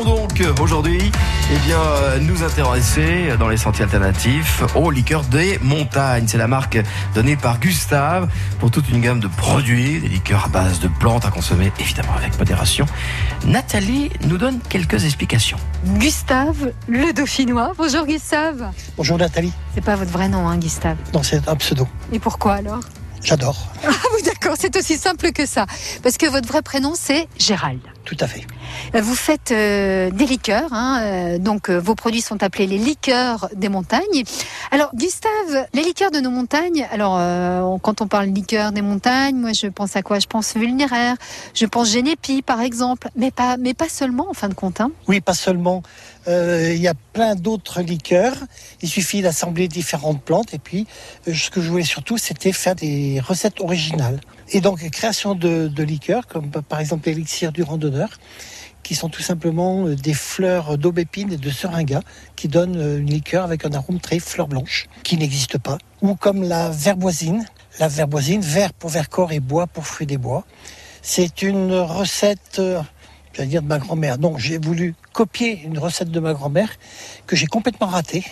allons donc aujourd'hui eh bien, nous intéresser dans les sentiers alternatifs aux liqueurs des montagnes. C'est la marque donnée par Gustave pour toute une gamme de produits, des liqueurs à base de plantes à consommer évidemment avec modération. Nathalie nous donne quelques explications. Gustave, le dauphinois. Bonjour Gustave. Bonjour Nathalie. C'est pas votre vrai nom, hein, Gustave Non, c'est un pseudo. Et pourquoi alors? J'adore. Ah oui, d'accord, c'est aussi simple que ça. Parce que votre vrai prénom, c'est Gérald. Tout à fait. Vous faites euh, des liqueurs, hein, euh, donc euh, vos produits sont appelés les liqueurs des montagnes. Alors, Gustave, les liqueurs de nos montagnes, alors euh, quand on parle liqueurs des montagnes, moi je pense à quoi? Je pense vulnéraire, je pense génépi par exemple, mais pas, mais pas seulement en fin de compte. Hein. Oui, pas seulement. Euh, Il y a plein d'autres liqueurs. Il suffit d'assembler différentes plantes. Et puis, euh, ce que je voulais surtout, c'était faire des recettes originales. Et donc, création de, liqueurs, comme par exemple l'élixir du randonneur, qui sont tout simplement euh, des fleurs d'aubépine et de seringa, qui donnent euh, une liqueur avec un arôme très fleur blanche, qui n'existe pas. Ou comme la verboisine. La verboisine, vert pour vercors et bois pour fruits des bois. C'est une recette, euh, j'allais dire de ma grand-mère. Non, j'ai voulu copier une recette de ma grand-mère que j'ai complètement ratée,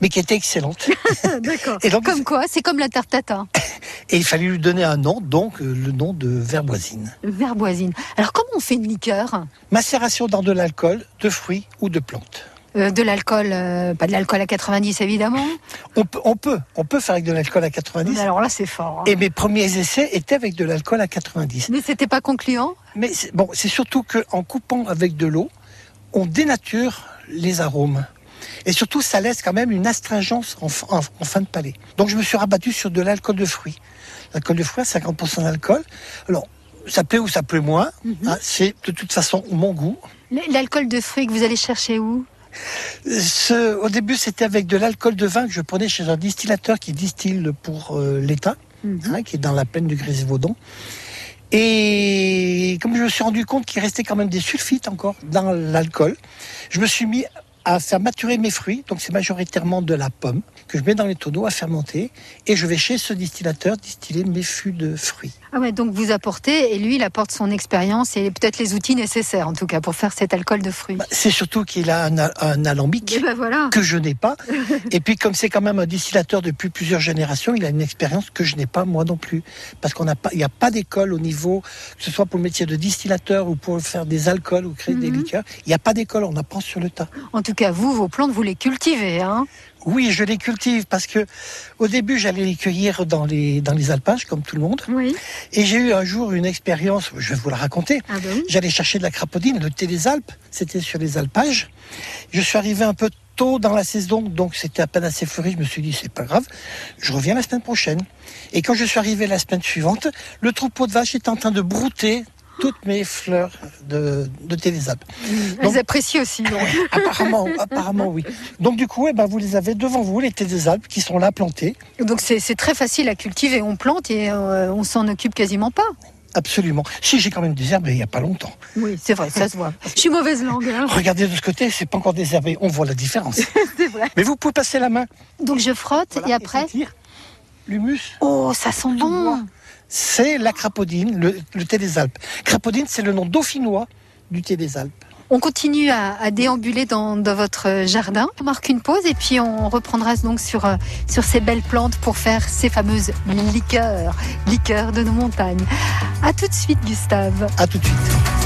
mais qui était excellente. D'accord. Et donc- Comme quoi, c'est comme la tarte tatin, Et il fallait lui donner un nom, donc euh, le nom de verboisine. verboisine. Alors comment on fait une liqueur? Macération dans de l'alcool, de fruits ou de plantes. Euh, De l'alcool, euh, pas de l'alcool à 90 évidemment. On peut, on peut, on peut faire avec de l'alcool à 90. Mais alors là, c'est fort. hein. Et mes premiers essais étaient avec de l'alcool à 90. Mais c'était pas concluant Mais bon, c'est surtout qu'en coupant avec de l'eau, on dénature les arômes. Et surtout, ça laisse quand même une astringence en, fin- en- en fin de palais. Donc, je me suis rabattu sur de l'alcool de fruits. L'alcool de fruits, à 50% d'alcool. Alors, ça plaît ou ça plaît moins. hein, c'est de toute façon mon goût. L'alcool de fruits que vous allez chercher où? Ce- au début, c'était avec de l'alcool de vin que je prenais chez un distillateur qui distille pour euh, l'État, hein, qui est dans la plaine du Grésivaudan. Et comme je me suis rendu compte qu'il restait quand même des sulfites encore dans l'alcool, je me suis mis à faire maturer mes fruits. Donc c'est majoritairement de la pomme que je mets dans les tonneaux à fermenter. Et je vais chez ce distillateur distiller mes fûts de fruits. Ah ouais, donc vous apportez et lui, il apporte son expérience et peut-être les outils nécessaires en tout cas pour faire cet alcool de fruits. Bah, C'est surtout qu'il a un, alambic. Et ben voilà. que je n'ai pas. Et puis comme c'est quand même un distillateur depuis plusieurs générations, il a une expérience que je n'ai pas moi non plus. Parce qu'on n'a pas, il n'y a pas d'école au niveau, que ce soit pour le métier de distillateur ou pour faire des alcools ou créer des Mhm. liqueurs, il n'y a pas d'école, on apprend sur le tas. En tout cas, vous, vos plantes, vous les cultivez, hein Oui, je les cultive parce que au début j'allais les cueillir dans les dans les alpages comme tout le monde. Oui. Et j'ai eu un jour une expérience, je vais vous la raconter. Ah ben oui. J'allais chercher de la crapaudine, le thé des Alpes, c'était sur les alpages. Je suis arrivé un peu tôt dans la saison, donc c'était à peine assez fleuri. Je me suis dit, c'est pas grave, je reviens la semaine prochaine. Et quand je suis arrivé la semaine suivante, le troupeau de vaches était en train de brouter toutes mes fleurs de, de thé des Alpes. Donc- Elles apprécient aussi. donc. Apparemment, apparemment, oui. Donc du coup, eh ben, vous les avez devant vous, les Alpes, qui sont là plantés. Donc c'est très facile à cultiver. On plante et euh, on s'en occupe quasiment pas. Absolument. Si j'ai quand même désherbé il n'y a pas longtemps. Oui, c'est vrai, ça se voit. Je suis mauvaise langue. hein. Regardez de ce côté, c'est pas encore désherbé. On voit la différence. C'est vrai. Mais vous pouvez passer la main. Donc je frotte Voilà, et après. L'humus, Oh, ça sent bon. C'est la crapaudine, le, le thé des Alpes. Crapaudine, c'est le nom dauphinois du thé des Alpes. On continue à, à déambuler dans, dans votre jardin. On marque une pause et puis on reprendra donc sur, euh, sur ces belles plantes pour faire ces fameuses liqueurs, liqueurs de nos montagnes. À tout de suite, Gustave. À tout de suite.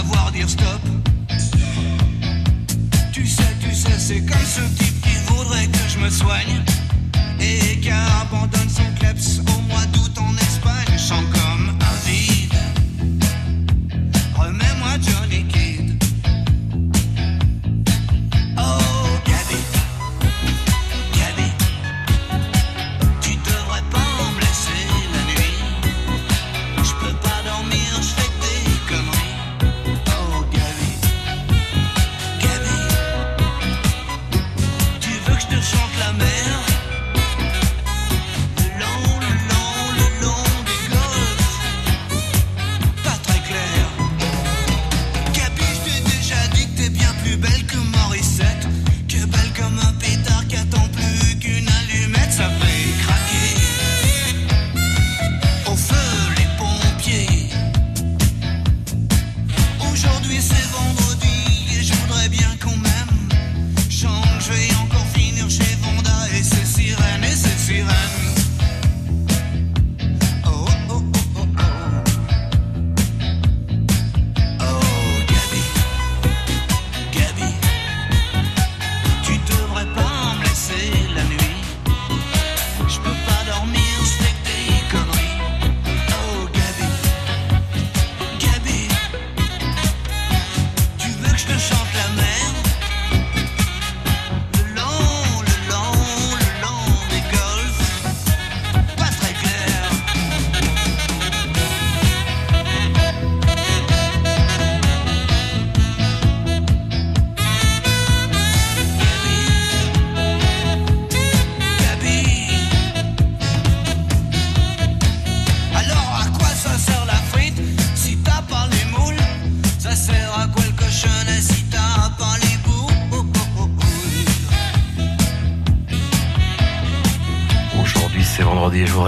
savoir dire stop. Tu sais, tu sais, c'est comme ce type qui voudrait que je me soigne et qui abandonne son kleps au mois d'août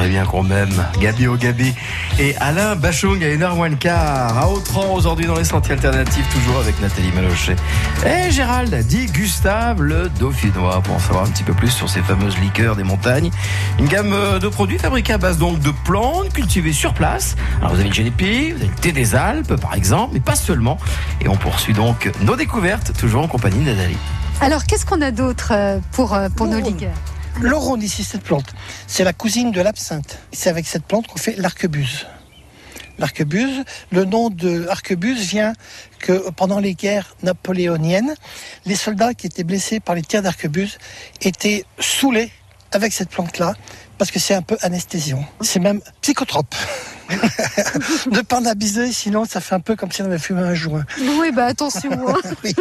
voudrais bien qu'on m'aime. Gabi au Gabi. Et Alain Bachung à une heure moins le quart. À Autran, aujourd'hui, dans les sentiers alternatifs, toujours avec Nathalie Malochet. Et Gérald dit Gustave le Dauphinois, pour en savoir un petit peu plus sur ces fameuses liqueurs des montagnes. Une gamme euh, de produits fabriqués à base donc de plantes cultivées sur place. Alors, vous avez le génépi, vous avez le thé des Alpes, par exemple, mais pas seulement. Et on poursuit donc nos découvertes, toujours en compagnie de Nathalie. Alors, qu'est-ce qu'on a d'autre euh, pour, euh, pour nos Oh. Liqueurs L'oron ici, cette plante, c'est la cousine de l'absinthe. C'est avec cette plante qu'on fait l'arquebuse. L'arquebuse, le nom de arquebuse vient que pendant les guerres napoléoniennes, les soldats qui étaient blessés par les tirs d'arquebuse étaient saoulés avec cette plante-là parce que c'est un peu anesthésiant. C'est même psychotrope. ne pas en abuser, sinon ça fait un peu comme si on avait fumé un joint. Oui, bah attention. hein. Oui.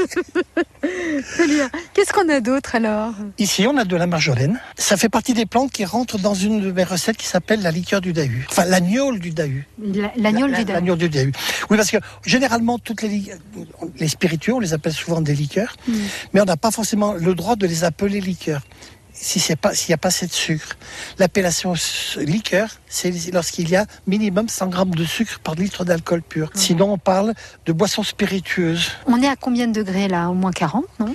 Qu'est-ce qu'on a d'autre alors? Ici, on a de la marjolaine. Ça fait partie des plantes qui rentrent dans une de mes recettes qui s'appelle la liqueur du Dahu. Enfin, l'agnole du Dahu. La- L'agnole La- du Dahu. Du Dahu. Oui, parce que généralement, toutes les spiritueux, on les appelle souvent des liqueurs, Mm. mais on n'a pas forcément le droit de les appeler liqueurs. Si c'est pas, s'il n'y a pas assez de sucre. L'appellation liqueur, c'est lorsqu'il y a minimum 100 grammes de sucre par litre d'alcool pur. Mm. Sinon, on parle de boissons spiritueuses. On est à combien de degrés là? Au moins 40, non?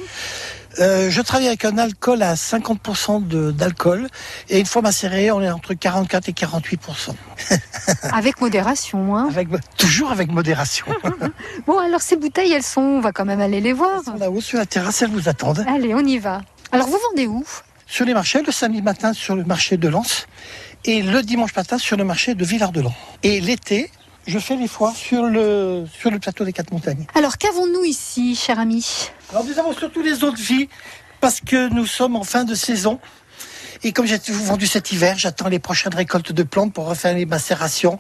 Euh, je travaille avec un alcool à 50% de- d'alcool et une fois macéré, on est entre 44 et 48%. Avec modération. Hein. Avec, toujours avec modération. Bon, alors ces bouteilles, elles sont, on va quand même aller les voir. Là-haut sur la terrasse, elles vous attendent. Allez, on y va. Alors vous vendez où? Sur les marchés, le samedi matin sur le marché de Lens et le dimanche matin sur le marché de Villard-de-Lans. Et l'été, je fais les foires sur le, sur le plateau des Quatre Montagnes. Alors qu'avons-nous ici, cher ami? Alors nous avons surtout les autres vies parce que nous sommes en fin de saison. Et comme j'ai tout vendu cet hiver, j'attends les prochaines récoltes de plantes pour refaire les macérations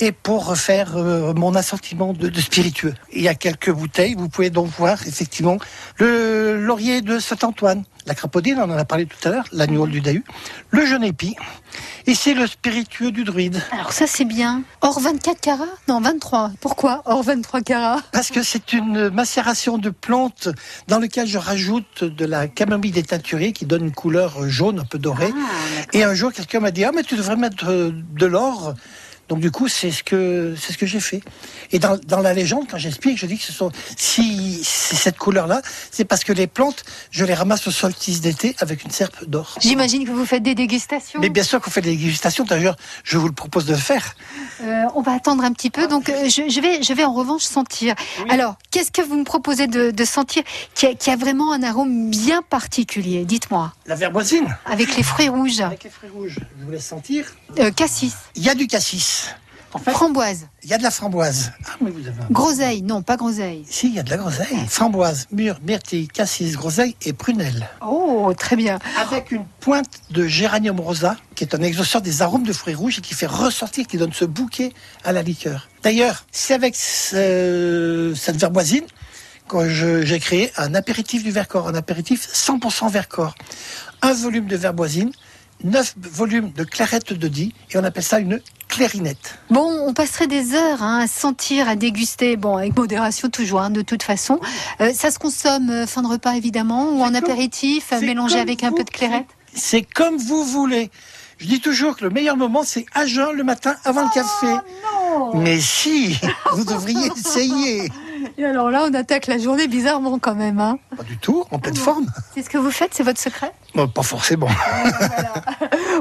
et pour refaire euh, mon assortiment de, de spiritueux. Il y a quelques bouteilles, vous pouvez donc voir effectivement le laurier de Saint-Antoine, la crapaudine, on en a parlé tout à l'heure, l'agneau du Dahu, le jeune épi, et c'est le spiritueux du druide. Alors ça c'est bien. Or 24 carats Non, 23. Pourquoi Or 23 carats Parce que c'est une macération de plantes dans laquelle je rajoute de la camomille dénaturée qui donne une couleur jaune un peu dorée. Et un jour, quelqu'un m'a dit Ah, mais tu devrais mettre euh, de l'or Donc du coup, c'est ce que c'est ce que j'ai fait. Et dans, dans la légende, quand j'explique, je dis que ce sont si c'est cette couleur-là, c'est parce que les plantes, je les ramasse au solstice d'été avec une serpe d'or. J'imagine que vous faites des dégustations. Mais bien sûr qu'on fait des dégustations. D'ailleurs, je vous le propose de le faire. Euh, on va attendre un petit peu. Donc, euh, je, je vais, je vais en revanche sentir. Alors, qu'est-ce que vous me proposez de, de sentir qui a, qui a vraiment un arôme bien particulier Dites-moi. La verboisine Avec les fruits rouges, avec les fruits rouges. Je vous laisse sentir. Euh, cassis, Il y a du cassis. En fait, framboise, il y a de la framboise. Ah oui, vous avez un groseille. Non, pas groseille. Si, il y a de la groseille. Framboise, mûre, myrtille, cassis, groseille et prunelle. Oh, très bien. Avec une pointe de géranium rosa, qui est un exhausteur des arômes de fruits rouges et qui fait ressortir, qui donne ce bouquet à la liqueur. D'ailleurs, c'est avec ce- cette verboisine que j'ai créé un apéritif du Vercors, un apéritif 100% Vercors. Un volume de verboisine, neuf volumes de clarette de Die, et on appelle ça une clarinette. Bon, on passerait des heures hein, à sentir, à déguster, bon, avec modération toujours, hein, de toute façon. Euh, ça se consomme euh, fin de repas évidemment, ou en comme- apéritif, euh, mélangé avec un peu de clairette? C'est comme vous voulez. Je dis toujours que le meilleur moment, c'est à jeun le matin avant le café. Oh, Non Mais si, vous devriez essayer. Et alors là, on attaque la journée bizarrement quand même. Hein. Pas du tout, en pleine forme. C'est ce que vous faites, c'est votre secret? Bon, pas forcément.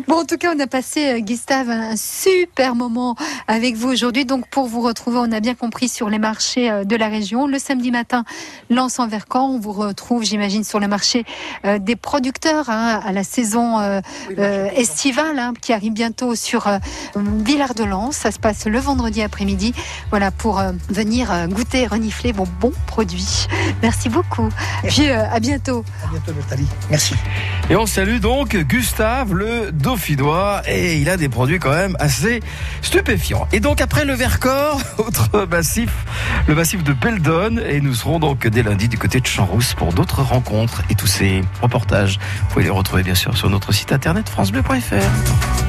Bon, en tout cas, on a passé, euh, Gustave, un super moment avec vous aujourd'hui. Donc, pour vous retrouver, on a bien compris sur les marchés euh, de la région. Le samedi matin, lance en Vercors. On vous retrouve, j'imagine, sur le marché euh, des producteurs hein, à la saison euh, euh, estivale hein, qui arrive bientôt sur euh, Villard de Lans. Ça se passe le vendredi après-midi. Voilà, pour euh, venir euh, goûter, renifler vos bons produits. Merci beaucoup. Puis, euh, à bientôt. À bientôt, Nathalie. Merci. Et on salue donc Gustave le Dauphinois et il a des produits quand même assez stupéfiants. Et donc après le Vercors, autre massif, le massif de Beldon et nous serons donc dès lundi du côté de Champs-Rousse pour d'autres rencontres et tous ces reportages. Vous pouvez les retrouver bien sûr sur notre site internet francebleu.fr.